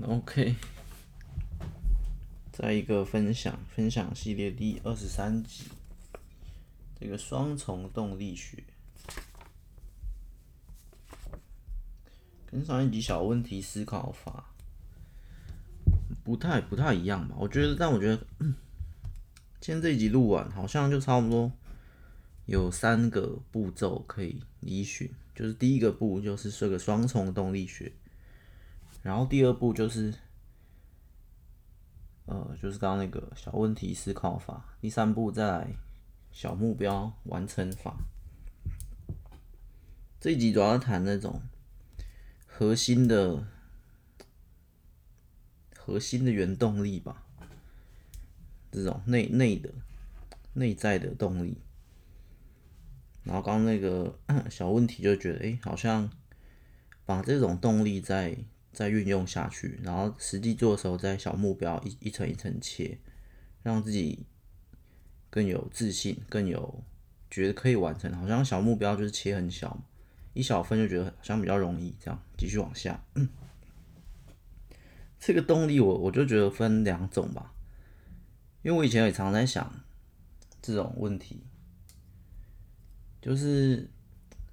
OK，再一个分享分享系列第二十三集，这个双重动力学，跟上一集小问题思考法不太不太一样吧？我觉得，但我觉得，今天这一集录完，好像就差不多有三个步骤可以依循，就是第一个步就是这个双重动力学。然后第二步就是，呃，就是刚刚那个小问题思考法。第三步再来小目标完成法。这一集主要谈那种核心的、核心的原动力吧，这种内内的、内在的动力。然后刚刚那个 小问题就觉得，哎，好像把这种动力在。再运用下去，然后实际做的时候，再小目标一一层一层切，让自己更有自信，更有觉得可以完成。好像小目标就是切很小，一小分就觉得好像比较容易，这样继续往下。这个动力我我就觉得分两种吧，因为我以前也常在想这种问题，就是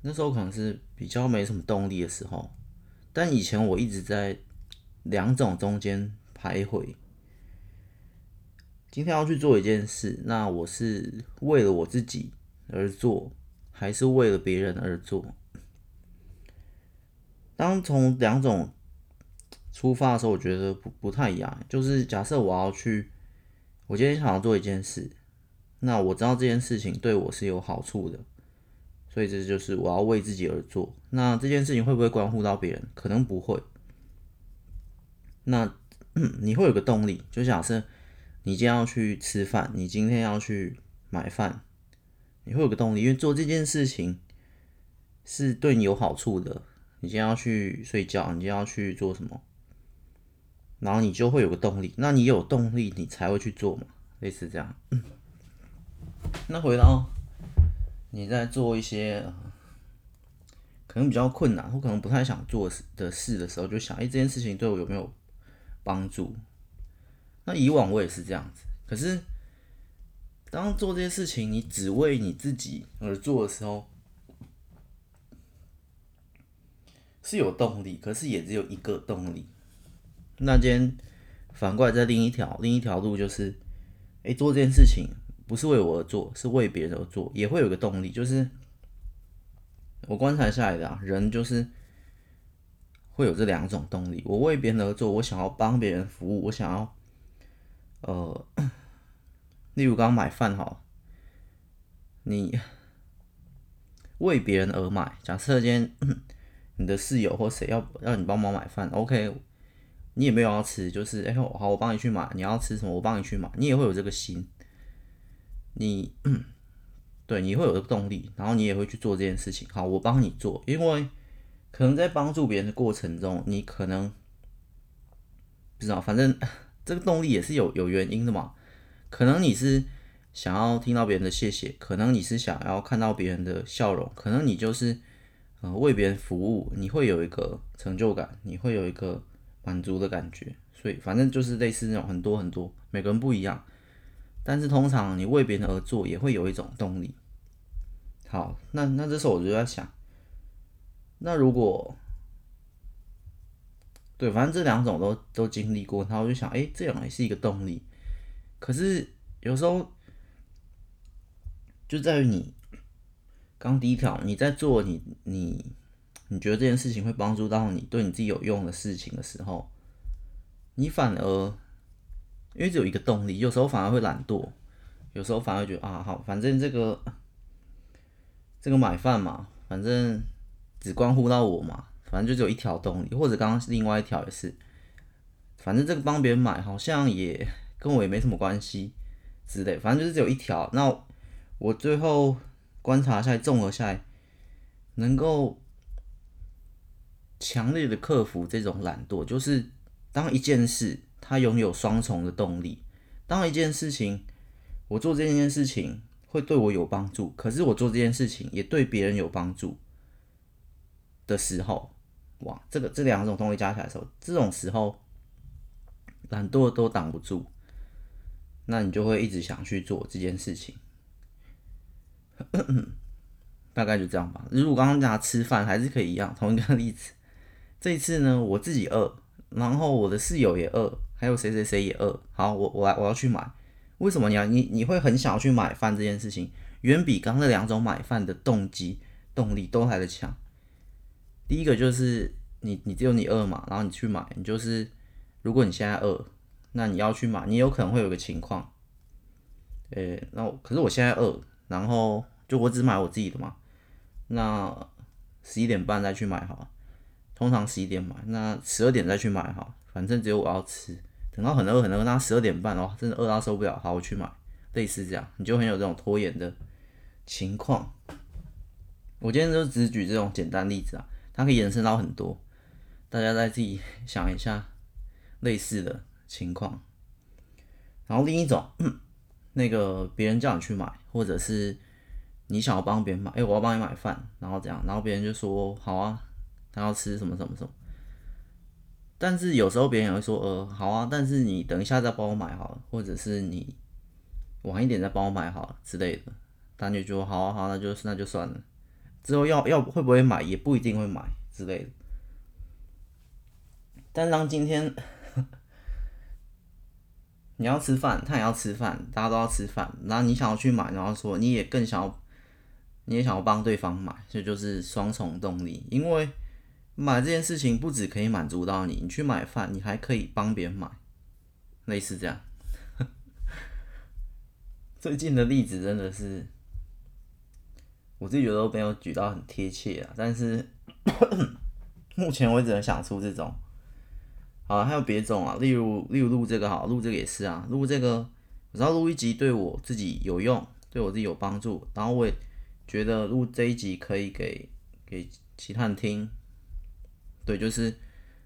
那时候可能是比较没什么动力的时候。但以前我一直在两种中间徘徊。今天要去做一件事，那我是为了我自己而做，还是为了别人而做？当从两种出发的时候，我觉得不不太一样。就是假设我要去，我今天想要做一件事，那我知道这件事情对我是有好处的。所以这就是我要为自己而做。那这件事情会不会关乎到别人？可能不会。那你会有个动力，就假设你今天要去吃饭，你今天要去买饭，你会有个动力，因为做这件事情是对你有好处的。你今天要去睡觉，你今天要去做什么？然后你就会有个动力。那你有动力，你才会去做嘛，类似这样。那回到。你在做一些可能比较困难或可能不太想做的事的时候，就想：哎，这件事情对我有没有帮助？那以往我也是这样子。可是，当做这些事情你只为你自己而做的时候，是有动力，可是也只有一个动力。那今天反过来在另一条另一条路，就是：哎，做这件事情。不是为我而做，是为别人而做，也会有个动力。就是我观察下来的啊，人就是会有这两种动力。我为别人而做，我想要帮别人服务，我想要呃，例如刚买饭哈，你为别人而买。假设今天 你的室友或谁要让你帮忙买饭，OK，你也没有要吃，就是哎，好，我帮你去买。你要吃什么？我帮你去买。你也会有这个心。你嗯，对，你会有这个动力，然后你也会去做这件事情。好，我帮你做，因为可能在帮助别人的过程中，你可能不知道，反正 这个动力也是有有原因的嘛。可能你是想要听到别人的谢谢，可能你是想要看到别人的笑容，可能你就是呃为别人服务，你会有一个成就感，你会有一个满足的感觉。所以反正就是类似那种很多很多，每个人不一样。但是通常你为别人而做，也会有一种动力。好，那那这时候我就在想，那如果对，反正这两种都都经历过，然后我就想，哎，这样也是一个动力。可是有时候就在于你刚第一条，你在做你你你觉得这件事情会帮助到你，对你自己有用的事情的时候，你反而。因为只有一个动力，有时候反而会懒惰，有时候反而觉得啊，好，反正这个这个买饭嘛，反正只关乎到我嘛，反正就只有一条动力，或者刚刚另外一条也是，反正这个帮别人买好像也跟我也没什么关系之类，反正就是只有一条。那我最后观察下来，综合下来，能够强烈的克服这种懒惰，就是当一件事。他拥有双重的动力。当一件事情，我做这件事情会对我有帮助，可是我做这件事情也对别人有帮助的时候，哇，这个这两种动力加起来的时候，这种时候懒惰都挡不住，那你就会一直想去做这件事情。大概就这样吧。如果刚刚讲吃饭还是可以一样，同一个例子。这次呢，我自己饿，然后我的室友也饿，还有谁谁谁也饿。好，我我来我要去买。为什么你要你你会很想要去买饭这件事情，远比刚刚那两种买饭的动机动力都来得强。第一个就是你你只有你饿嘛，然后你去买，你就是如果你现在饿，那你要去买，你有可能会有个情况，诶，那可是我现在饿，然后就我只买我自己的嘛。那十一点半再去买好了，通常十一点买，那十二点再去买好，反正只有我要吃。等到很饿很饿，那十二点半哦，真的饿到受不了，好，我去买。类似这样，你就很有这种拖延的情况。我今天就只举这种简单例子啊，它可以延伸到很多，大家再自己想一下类似的情况。然后另一种，那个别人叫你去买，或者是。你想要帮别人买，哎、我要帮你买饭，然后这样，然后别人就说好啊，他要吃什么什么什么。但是有时候别人也会说，呃，好啊，但是你等一下再帮我买好了，或者是你晚一点再帮我买好了之类的。他就说好啊好，那就那就算了。之后要要会不会买，也不一定会买之类的。但当今天。你要吃饭，他也要吃饭，大家都要吃饭。然后你想要去买，然后说你也更想要，你也想要帮对方买，这，就是双重动力。因为买这件事情不只可以满足到你，你去买饭，你还可以帮别人买，类似这样。最近的例子真的是，我自己觉得都没有举到很贴切啊，但是 目前我只能想出这种。好，还有别种啊，例如例如录这个好，录这个也是啊，录这个，我知道录一集对我自己有用，对我自己有帮助，然后我也觉得录这一集可以给给其他人听，对，就是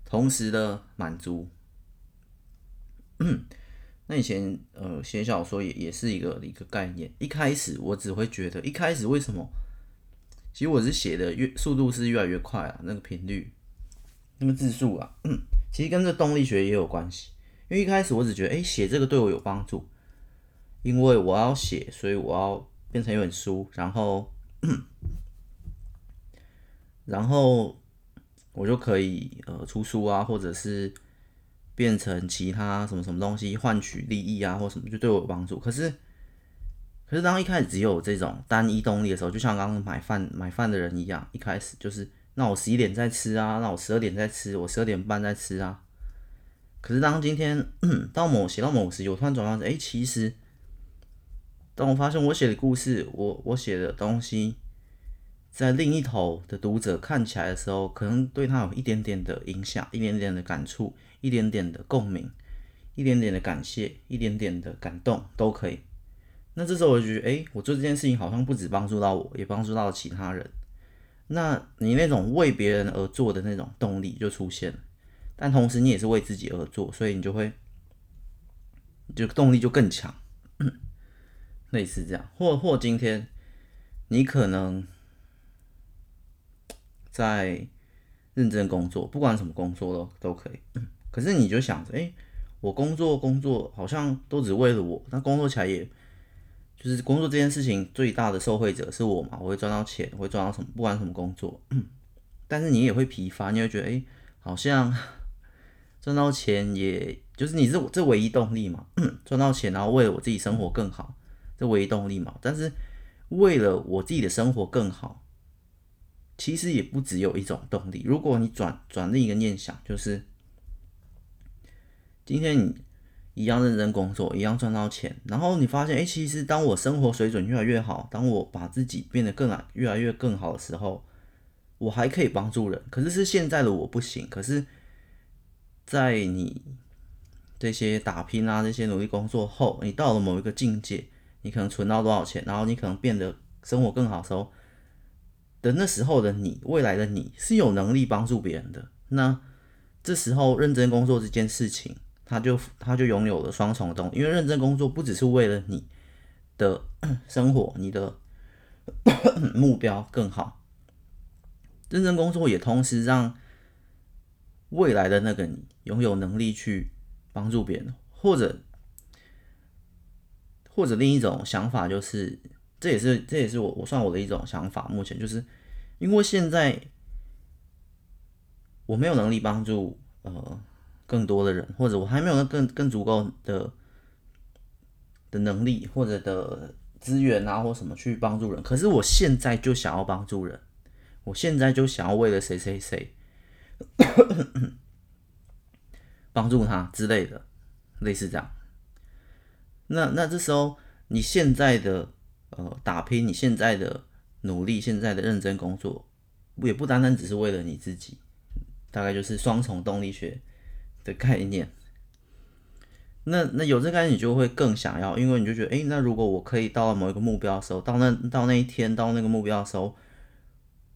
同时的满足。那以前呃写小说也也是一个一个概念，一开始我只会觉得，一开始为什么？其实我是写的越速度是越来越快啊，那个频率，那个字数啊。其实跟这动力学也有关系，因为一开始我只觉得，哎，写这个对我有帮助，因为我要写，所以我要变成一本书，然后，然后我就可以呃出书啊，或者是变成其他什么什么东西换取利益啊，或什么就对我有帮助。可是，可是当一开始只有这种单一动力的时候，就像刚刚买饭买饭的人一样，一开始就是。那我十一点再吃啊，那我十二点再吃，我十二点半再吃啊。可是当今天到某写到某时，我突然转换成，哎，其实当我发现我写的故事，我我写的东西，在另一头的读者看起来的时候，可能对他有一点点的影响，一点点的感触，一点点的共鸣，一点点的感谢，一点点的感动，都可以。那这时候我就觉得，哎，我做这件事情好像不止帮助到我，也帮助到了其他人。那你那种为别人而做的那种动力就出现了，但同时你也是为自己而做，所以你就会，就动力就更强，类似这样。或或今天你可能在认真工作，不管什么工作都都可以，可是你就想着，哎，我工作工作好像都只为了我，那工作起来也。就是工作这件事情最大的受惠者是我嘛，我会赚到钱，我会赚到什么，不管什么工作，但是你也会疲乏，你会觉得，哎、好像赚到钱也，就是你是这唯一动力嘛，赚到钱，然后为了我自己生活更好，这唯一动力嘛。但是为了我自己的生活更好，其实也不只有一种动力。如果你转转另一个念想，就是今天你。一样认真工作，一样赚到钱，然后你发现，哎，其实当我生活水准越来越好，当我把自己变得更来越来越更好的时候，我还可以帮助人。可是是现在的我不行。可是，在你这些打拼啊，这些努力工作后，你到了某一个境界，你可能存到多少钱，然后你可能变得生活更好的时候，的那时候的你，未来的你是有能力帮助别人的。那这时候认真工作这件事情。他就他就拥有了双重的动，因为认真工作不只是为了你的 生活，你的 目标更好，认真工作也同时让未来的那个你拥有能力去帮助别人，或者或者另一种想法就是，这也是这也是我我算我的一种想法。目前就是因为现在我没有能力帮助呃更多的人，或者我还没有更更足够的的能力或者的资源啊，或什么去帮助人。可是我现在就想要帮助人，我现在就想要为了谁谁谁。帮助他之类的，类似这样。那那这时候，你现在的呃打拼，你现在的努力，现在的认真工作，也不单单只是为了你自己，大概就是双重动力学的概念。那那有这个概念，你就会更想要，因为你就觉得，诶，那如果我可以到某一个目标的时候，到那到那一天，到那个目标的时候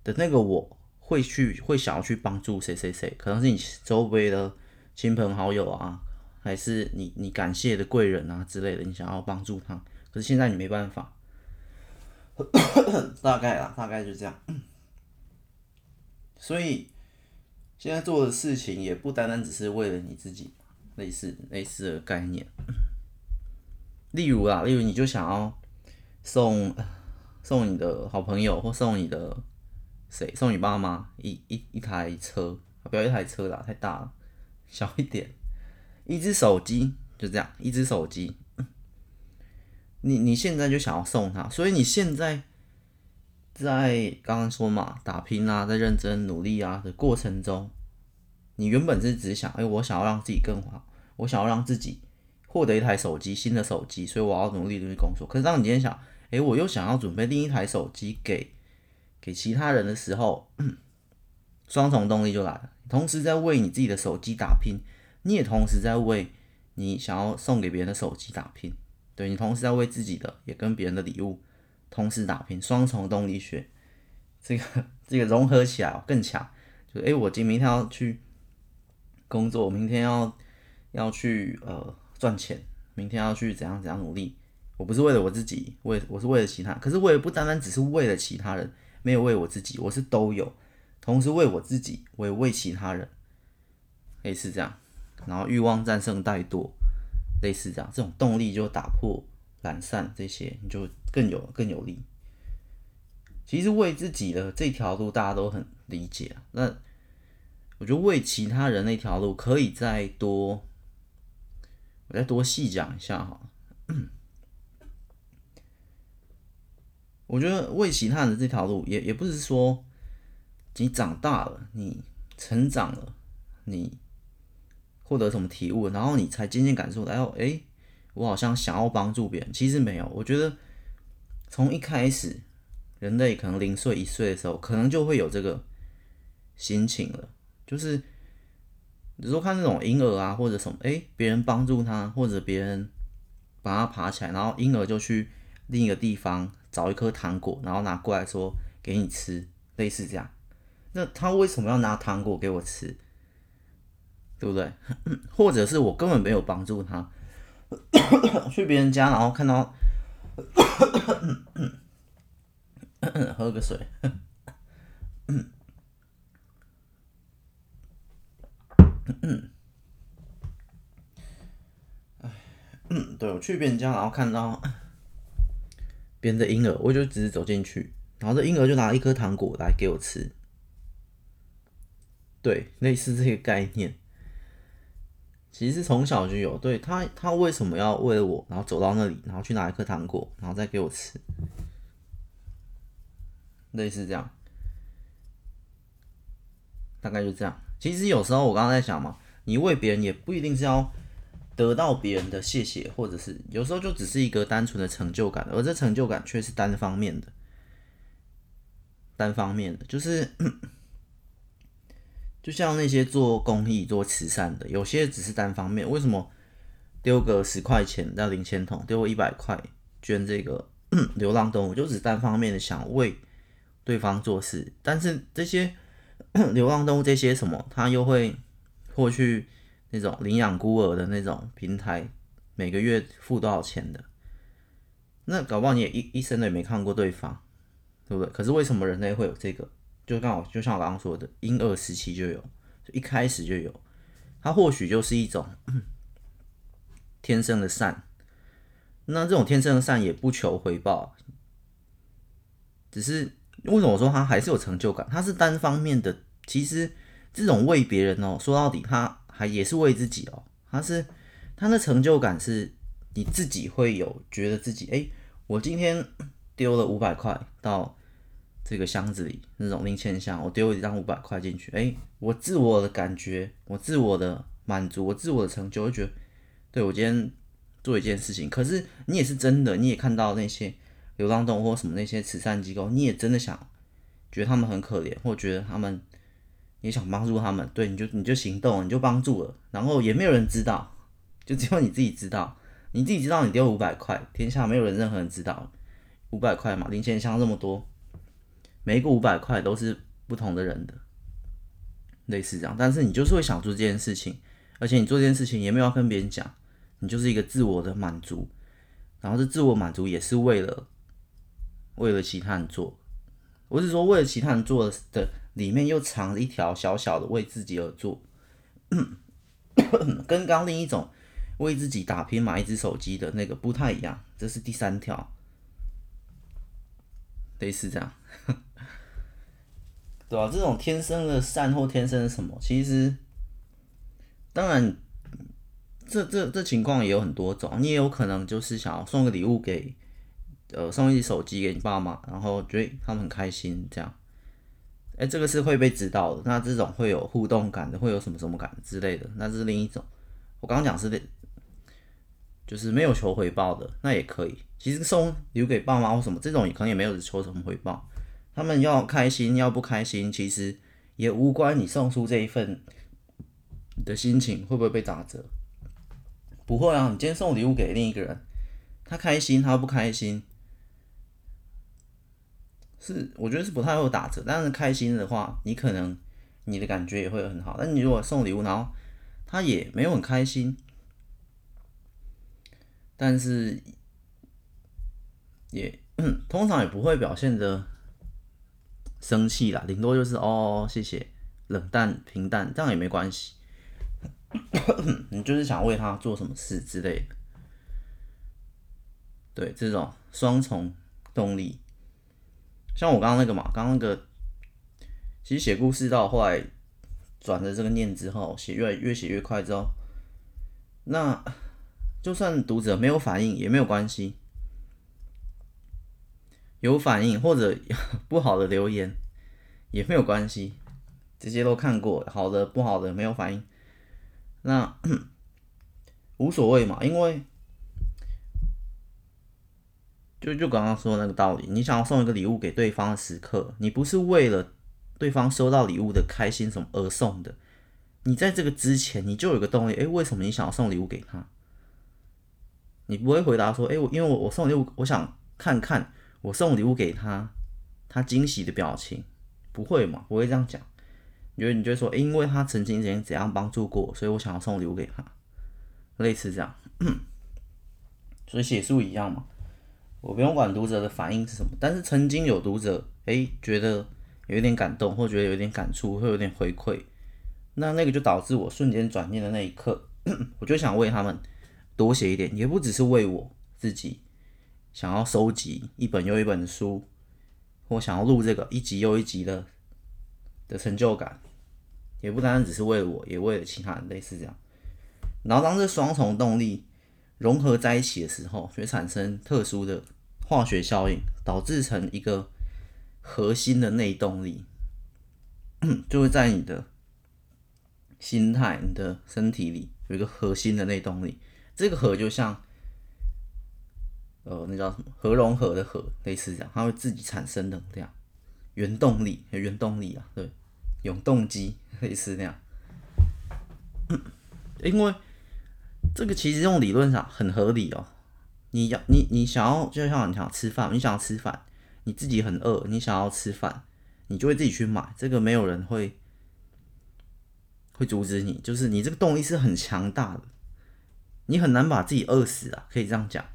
的那个我。会去会想要去帮助谁谁谁，可能是你周围的亲朋好友啊，还是你你感谢的贵人啊之类的，你想要帮助他，可是现在你没办法，大概啊，大概就这样。所以现在做的事情也不单单只是为了你自己，类似类似的概念。例如啊，例如你就想要送 送你的好朋友或送你的。谁送你爸妈一一一台车？不要一台车啦，太大了，小一点。一只手机就这样，一只手机。你你现在就想要送他，所以你现在在刚刚说嘛，打拼啊，在认真努力啊的过程中，你原本是只想，哎，我想要让自己更好，我想要让自己获得一台手机，新的手机，所以我要努力努力工作。可是当你今天想，哎，我又想要准备另一台手机给。给其他人的时候，双重动力就来了。同时在为你自己的手机打拼，你也同时在为你想要送给别人的手机打拼。对，你同时在为自己的，也跟别人的礼物同时打拼，双重动力学，这个这个融合起来哦更强。就诶，我今明天要去工作，我明天要要去呃赚钱，明天要去怎样怎样努力。我不是为了我自己，为我是为了其他，可是我也不单单只是为了其他人。没有为我自己，我是都有，同时为我自己，我也为其他人，类似这样，然后欲望战胜怠惰，类似这样，这种动力就打破懒散这些，你就更有更有力。其实为自己的这条路大家都很理解，那我觉得为其他人那条路可以再多，我再多细讲一下哈。我觉得为其他人的这条路也也不是说你长大了，你成长了，你获得什么体悟，然后你才渐渐感受到，哎，我好像想要帮助别人。其实没有，我觉得从一开始，人类可能零岁一岁的时候，可能就会有这个心情了。就是比如说看那种婴儿啊，或者什么，哎，别人帮助他，或者别人把他爬起来，然后婴儿就去另一个地方。找一颗糖果，然后拿过来说给你吃，类似这样。那他为什么要拿糖果给我吃？对不对？或者是我根本没有帮助他，去别人家，然后看到，喝个水。嗯，对，我去别人家，然后看到。别人的婴儿，我就只是走进去，然后这婴儿就拿一颗糖果来给我吃，对，类似这个概念，其实从小就有。对，他，他为什么要为了我，然后走到那里，然后去拿一颗糖果，然后再给我吃，类似这样，大概就这样。其实有时候我刚刚在想嘛，你为别人也不一定是要。得到别人的谢谢，或者是有时候就只是一个单纯的成就感，而这成就感却是单方面的，单方面的，就是就像那些做公益、做慈善的，有些只是单方面。为什么丢个十块钱到零钱桶，丢个一百块捐这个流浪动物，就只单方面的想为对方做事，但是这些流浪动物这些什么，他又会过去。那种领养孤儿的那种平台，每个月付多少钱的？那搞不好你也一一生的也没看过对方，对不对？可是为什么人类会有这个？就刚好就像我刚刚说的，婴儿时期就有，一开始就有，它或许就是一种天生的善。那这种天生的善也不求回报，只是为什么我说他还是有成就感？他是单方面的。其实这种为别人哦，说到底他还也是为自己哦。他是他的成就感是你自己会有觉得自己哎，我今天丢了五百块到这个箱子里，那种零钱箱，我丢一张五百块进去，哎，我自我的感觉，我自我的满足，我自我的成就，我觉得对我今天。做一件事情，可是你也是真的，你也看到那些流浪动物或什么那些慈善机构，你也真的想觉得他们很可怜，或觉得他们也想帮助他们，对，你就你就行动，你就帮助了，然后也没有人知道，就只有你自己知道，你自己知道你丢五百块，天下没有人任何人知道。五百块嘛，零钱箱这么多，每一个五百块都是不同的人的，类似这样，但是你就是会想做这件事情，而且你做这件事情也没有要跟别人讲。你就是一个自我的满足，然后这自我满足也是为了为了其他人做。我是说，为了其他人做的里面又藏了一条小小的为自己而做，跟刚另一种为自己打拼买一只手机的那个不太一样。这是第三条，类似这样，对吧、啊？这种天生的善或天生的什么，其实当然。这这这情况也有很多种，你也有可能就是想要送个礼物给，呃，送一手机给你爸妈，然后觉得他们很开心这样，哎，这个是会被知道的，那这种会有互动感的，会有什么什么感之类的，那这是另一种。我刚刚讲是的，就是没有求回报的，那也可以。其实送礼物给爸妈或什么这种，可能也没有求什么回报，他们要开心要不开心，其实也无关你送出这一份的心情会不会被打折。不会啊，你今天送礼物给另一个人，他开心，他不开心，是我觉得是不太会打折。但是开心的话，你可能你的感觉也会很好。但你如果送礼物，然后他也没有很开心，但是也通常也不会表现的生气啦，顶多就是哦，谢谢，冷淡平淡，这样也没关系。你就是想为他做什么事之类的，对，这种双重动力，像我刚刚那个嘛，刚刚那个，其实写故事到后来转了这个念之后，写越来越写越快之后，那就算读者没有反应也没有关系，有反应或者 不好的留言也没有关系，这些都看过，好的不好的没有反应。那 无所谓嘛，因为就就刚刚说的那个道理，你想要送一个礼物给对方的时刻，你不是为了对方收到礼物的开心什么而送的，你在这个之前你就有个动力，诶，为什么你想要送礼物给他？你不会回答说，诶，我因为我我送礼物，我想看看我送礼物给他，他惊喜的表情，不会嘛？不会这样讲。因为你就说，因为他曾经怎样怎样帮助过，所以我想要送礼物给他，类似这样。所以写书一样嘛，我不用管读者的反应是什么，但是曾经有读者诶觉得有一点感动，或觉得有点感触，会有点回馈，那那个就导致我瞬间转念的那一刻，我就想为他们多写一点，也不只是为我自己想要收集一本又一本的书，或想要录这个一集又一集的的成就感。也不单单只是为了我，也为了其他人，类似这样。然后当这双重动力融合在一起的时候，会产生特殊的化学效应，导致成一个核心的内动力，就会在你的心态、你的身体里有一个核心的内动力。这个核就像，呃，那叫什么？核融合的核，类似这样，它会自己产生能量，原动力，原动力啊，对。永动机类似那样，因为这个其实用理论上很合理哦。你要你你想要，就像你想吃饭，你想要吃饭，你自己很饿，你想要吃饭，你就会自己去买。这个没有人会会阻止你，就是你这个动力是很强大的，你很难把自己饿死啊，可以这样讲，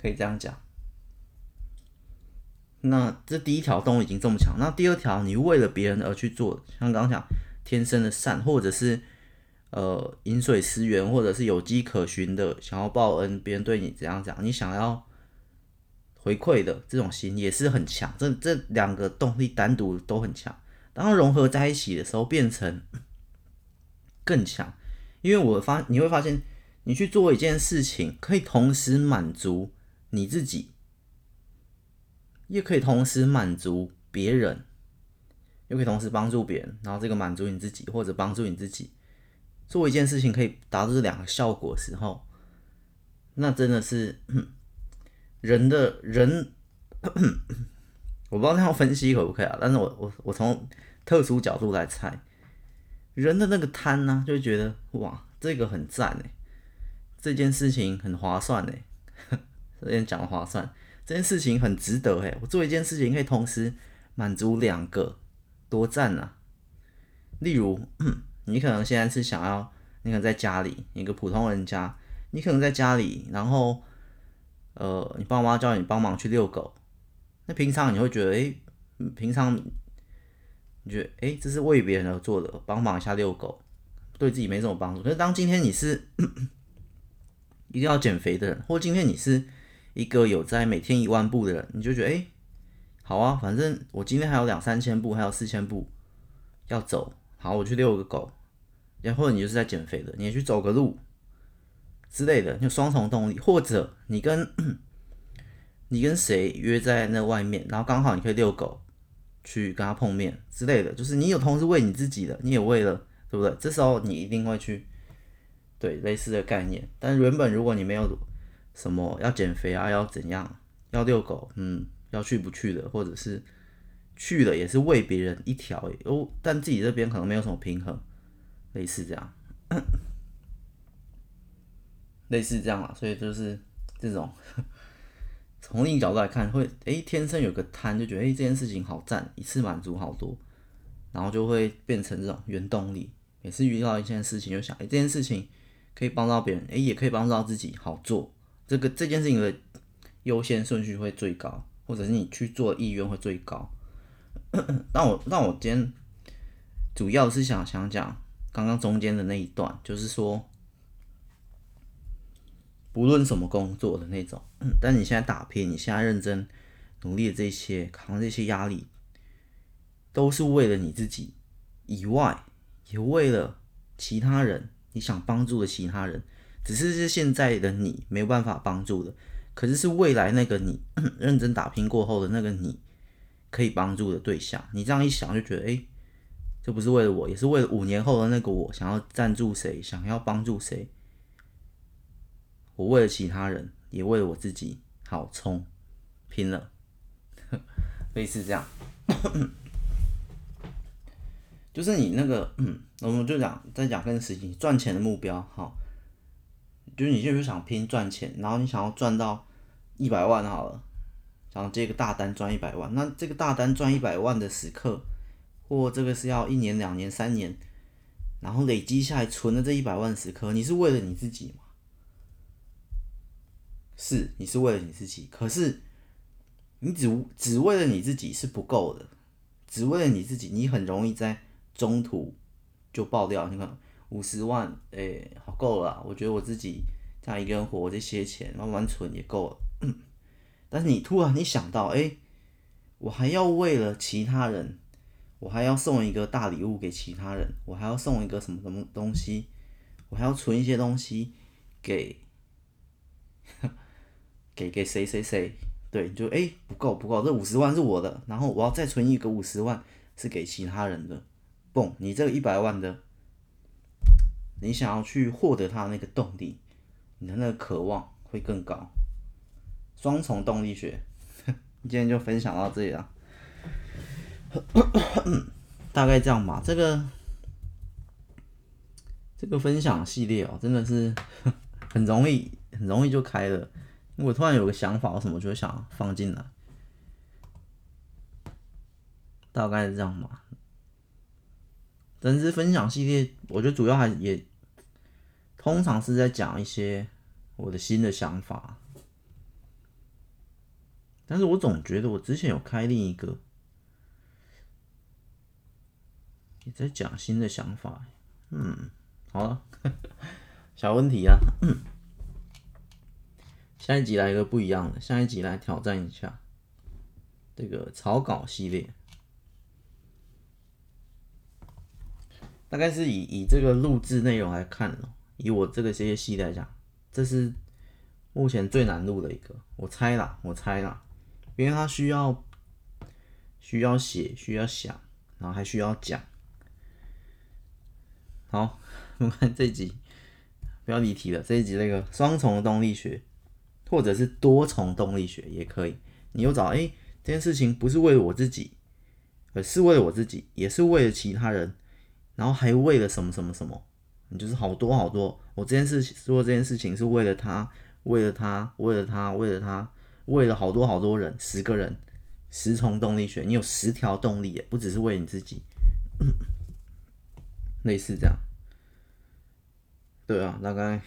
可以这样讲。那这第一条动力已经这么强，那第二条你为了别人而去做，像刚刚讲天生的善，或者是呃饮水思源，或者是有迹可循的想要报恩，别人对你怎样讲，你想要回馈的这种心也是很强。这这两个动力单独都很强，当融合在一起的时候，变成更强。因为我发你会发现，你去做一件事情，可以同时满足你自己，也可以同时满足别人。又可以同时帮助别人，然后这个满足你自己，或者帮助你自己，做一件事情可以达到这两个效果的时候，那真的是人的人，我不知道这样分析可不可以啊？但是我我我从特殊角度来猜，人的那个贪呢、就觉得哇，这个很赞哎，这件事情很划算哎，这边讲的划算，这件事情很值得哎，我做一件事情可以同时满足两个。多赞啊！例如，你可能现在是想要，你可能在家里，一个普通人家，你可能在家里，然后，呃，你爸妈叫你帮忙去遛狗，那平常你会觉得，哎，平常你觉得，哎，这是为别人而做的，帮忙一下遛狗，对自己没什么帮助。可是当今天你是一定要减肥的人，或今天你是一个有在每天一万步的人，你就觉得，哎。好啊，反正我今天还有两三千步，还有四千步要走。好，我去遛个狗。然后你就是在减肥的，你也去走个路之类的，就双重动力。或者你跟 你跟谁约在那外面，然后刚好你可以遛狗，去跟他碰面之类的，就是你有同时为你自己的，你也为了，对不对？这时候你一定会去，对，类似的概念。但原本如果你没有什么要减肥啊，要怎样，要遛狗，嗯。要去不去的，或者是去了也是为别人一条哦，但自己这边可能没有什么平衡，类似这样，类似这样啊，所以就是这种从另一角度来看，会诶天生有个贪，就觉得诶这件事情好赞，一次满足好多，然后就会变成这种原动力。每次遇到一件事情，就想诶这件事情可以帮到别人，诶也可以帮助到自己，好做，这个这件事情的优先顺序会最高。或者是你去做意愿会最高。那我那我今天主要是想想讲刚刚中间的那一段，就是说，不论什么工作的那种，但你现在打拼，你现在认真努力的这些，扛这些压力，都是为了你自己以外，也为了其他人，你想帮助的其他人，只是是现在的你没有办法帮助的。可是是未来那个你 认真打拼过后的那个你可以帮助的对象，你这样一想就觉得，哎，这不是为了我，也是为了五年后的那个我，想要赞助谁，想要帮助谁，我为了其他人，也为了我自己，好冲，拼了，类似这样，就是你那个，嗯，我们就讲再讲更实际，赚钱的目标，好，就是你就是想拼赚钱，然后你想要赚到。一百万好了，想要接个大单赚一百万，那这个大单赚一百万的时刻，或这个是要一年、两年、三年，然后累积下来存的这一百万时刻，你是为了你自己吗？是，你是为了你自己。可是，你只只为了你自己是不够的，只为了你自己，你很容易在中途就爆掉。你看，五十万，哎、好够了，我觉得我自己这样一个人活这些钱慢慢存也够了。但是你突然你想到，哎，我还要为了其他人，我还要送一个大礼物给其他人，我还要送一个什么什么东西，我还要存一些东西给，给给谁谁谁，对，就哎不够不够，这五十万是我的，然后我要再存一个五十万是给其他人的，嘣，你这个一百万的，你想要去获得他的那个动力，你的那个渴望会更高。双重动力学，今天就分享到这里了，大概这样吧。这个这个分享系列哦，真的是 很容易，很容易就开了。我突然有个想法，我什么就想放进来，大概是这样吧。但是分享系列，我觉得主要还也通常是在讲一些我的新的想法。但是我总觉得我之前有开另一个，也在讲新的想法，嗯，好了，小问题啊。下一集来一个不一样的，下一集来挑战一下这个草稿系列。大概是以以这个录制内容来看，以我这个这些系列来讲，这是目前最难录的一个。我猜啦，我猜啦，因为它需要需要写，需要想，然后还需要讲。好，我们看这集不要离题了。这一集那个双重动力学，或者是多重动力学也可以。你又找哎、这件事情不是为了我自己，而是为了我自己，也是为了其他人。然后还为了什么什么什么，你就是好多好多。我这件事做这件事情是为了他，为了他，为了他，为了他，为了好多好多人，十个人，十重动力学，你有十条动力，不只是为你自己，类似这样。对啊，大概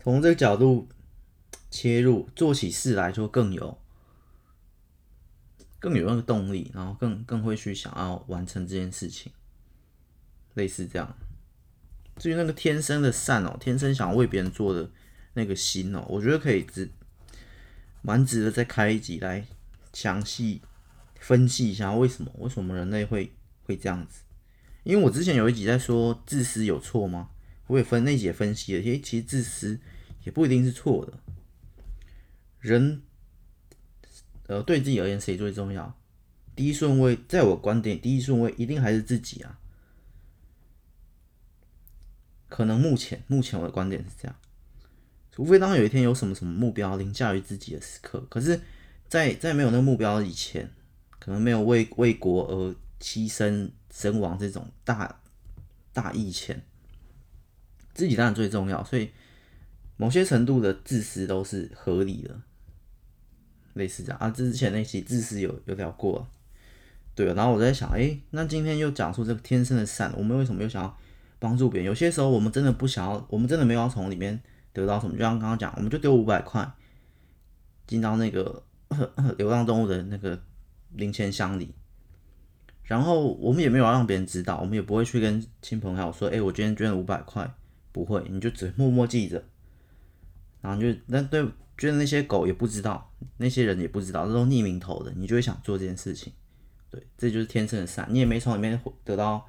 从这个角度切入，做起事来就更有，更有那个动力，然后更更会去想要完成这件事情。类似这样，至于那个天生的善哦，天生想为别人做的那个心哦，我觉得可以值，蛮值得再开一集来详细分析一下为什么，为什么人类会会这样子？因为我之前有一集在说自私有错吗？我也分那集也分析了，诶，其实自私也不一定是错的。人，呃，对自己而言谁最重要？第一顺位，在我观点，第一顺位一定还是自己啊。可能目前目前我的观点是这样，除非当有一天有什么什么目标凌驾于自己的时刻，可是在，在没有那个目标以前，可能没有为为国而牺牲身亡这种大大义前，自己当然最重要，所以某些程度的自私都是合理的，类似这样啊。之前那期自私有有聊过，对，然后我在想，哎、那今天又讲出这个天生的善，我们为什么又想要？帮助别人，有些时候我们真的不想要，我们真的没有要从里面得到什么。就像刚刚讲，我们就丢五百块进到那个流浪动物的那个零钱箱里，然后我们也没有让别人知道，我们也不会去跟亲朋好友说：“哎，我今天捐了五百块。”不会，你就只默默记着，然后就那对捐的那些狗也不知道，那些人也不知道，这都匿名投的，你就会想做这件事情。对，这就是天生的善，你也没从里面得到。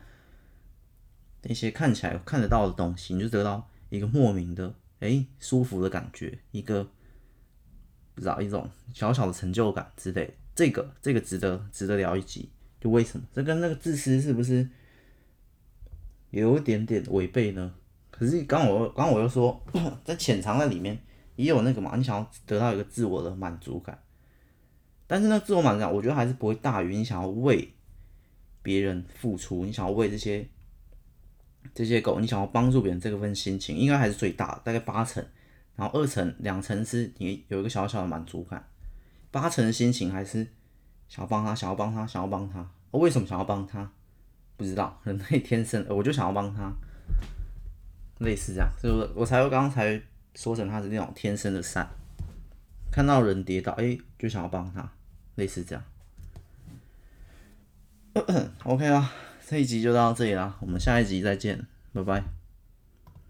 那些看起来看得到的东西，你就得到一个莫名的哎、舒服的感觉，一个不知道一种小小的成就感之类。这个这个值得值得聊一集，就为什么这跟那个自私是不是有一点点违背呢？可是刚我刚我又说，在潜藏在里面也有那个嘛，你想要得到一个自我的满足感，但是那自我满足感，我觉得还是不会大于你想要为别人付出，你想要为这些。这些狗，你想要帮助别人，这个份心情应该还是最大的，大概八成，然后二成、两成是你有一个小小的满足感，八成的心情还是想要帮他，想要帮他，想要帮他。我为什么想要帮他？不知道，人类天生，我就想要帮他，类似这样，所以我我才会刚才说成他是那种天生的善，看到人跌倒，哎，就想要帮他，类似这样。OK 啊。这一集就到这里啦，我们下一集再见，拜拜。